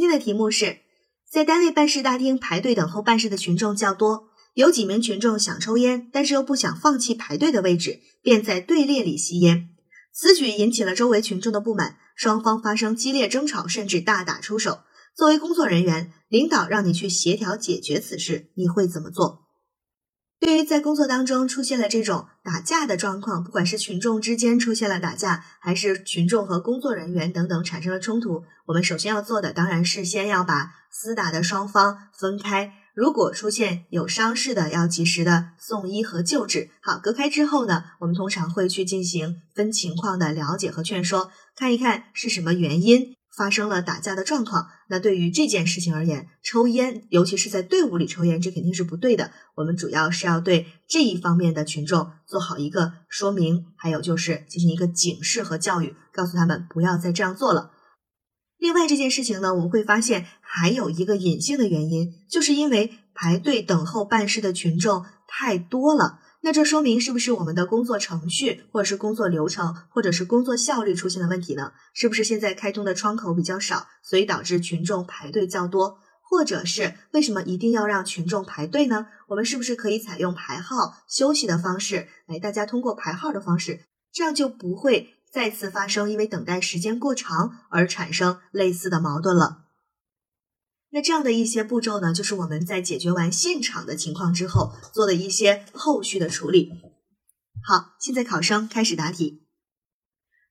今天的题目是在单位办事大厅排队等候办事的群众较多，有几名群众想抽烟，但是又不想放弃排队的位置，便在队列里吸烟。此举引起了周围群众的不满，双方发生激烈争吵，甚至大打出手。作为工作人员，领导让你去协调解决此事，你会怎么做？对于在工作当中出现了这种打架的状况，不管是群众之间出现了打架，还是群众和工作人员等等产生了冲突，我们首先要做的当然是先要把厮打的双方分开。如果出现有伤势的，要及时的送医和救治。好，隔开之后呢，我们通常会去进行分情况的了解和劝说，看一看是什么原因。发生了打架的状况，那对于这件事情而言，抽烟，尤其是在队伍里抽烟，这肯定是不对的。我们主要是要对这一方面的群众做好一个说明，还有就是进行一个警示和教育，告诉他们不要再这样做了。另外这件事情呢，我们会发现还有一个隐性的原因，就是因为排队等候办事的群众太多了。那这说明是不是我们的工作程序，或者是工作流程，或者是工作效率出现了问题呢？是不是现在开通的窗口比较少，所以导致群众排队较多？或者是为什么一定要让群众排队呢？我们是不是可以采用排号休息的方式，来大家通过排号的方式，这样就不会再次发生因为等待时间过长而产生类似的矛盾了。那这样的一些步骤呢，就是我们在解决完现场的情况之后做的一些后续的处理。好，现在考生开始答题。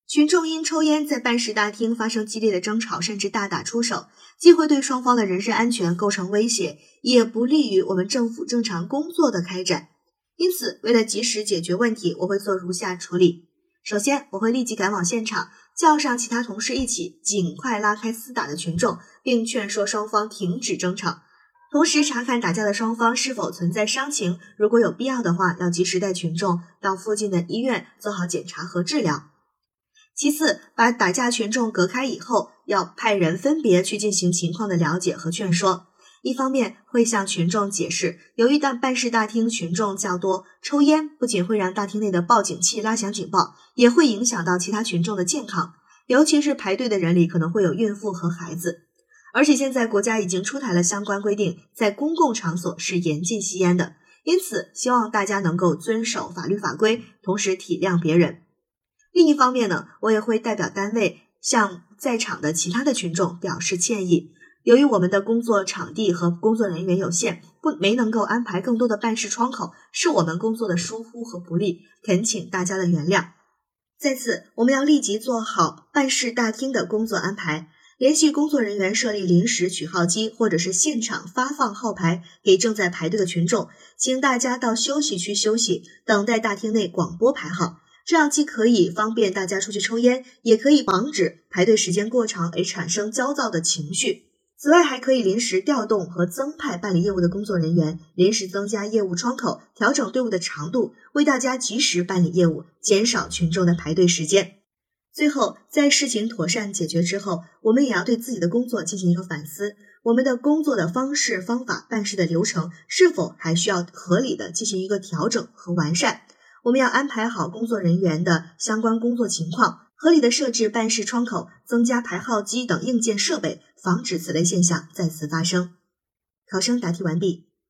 群众因抽烟在办事大厅发生激烈的争吵，甚至大打出手，既会对双方的人身安全构成威胁，也不利于我们政府正常工作的开展。因此，为了及时解决问题，我会做如下处理。首先，我会立即赶往现场。叫上其他同事一起，尽快拉开厮打的群众，并劝说双方停止争吵，同时查看打架的双方是否存在伤情。如果有必要的话，要及时带群众到附近的医院做好检查和治疗。其次，把打架群众隔开以后，要派人分别去进行情况的了解和劝说。一方面会向群众解释，由于大办事大厅群众较多，抽烟不仅会让大厅内的报警器拉响警报，也会影响到其他群众的健康。尤其是排队的人里可能会有孕妇和孩子。而且现在国家已经出台了相关规定，在公共场所是严禁吸烟的。因此，希望大家能够遵守法律法规，同时体谅别人。另一方面呢，我也会代表单位向在场的其他的群众表示歉意。由于我们的工作场地和工作人员有限，不没能够安排更多的办事窗口，是我们工作的疏忽和不利，恳请大家的原谅。在此，我们要立即做好办事大厅的工作安排，联系工作人员设立临时取号机，或者是现场发放号牌给正在排队的群众，请大家到休息区休息，等待大厅内广播排号。这样既可以方便大家出去抽烟，也可以防止排队时间过长而产生焦躁的情绪。此外，还可以临时调动和增派办理业务的工作人员，临时增加业务窗口，调整队伍的长度，为大家及时办理业务，减少群众的排队时间。最后，在事情妥善解决之后，我们也要对自己的工作进行一个反思：我们的工作的方式、方法、办事的流程，是否还需要合理的进行一个调整和完善？我们要安排好工作人员的相关工作情况。合理的设置办事窗口，增加排号机等硬件设备，防止此类现象再次发生。考生答题完毕。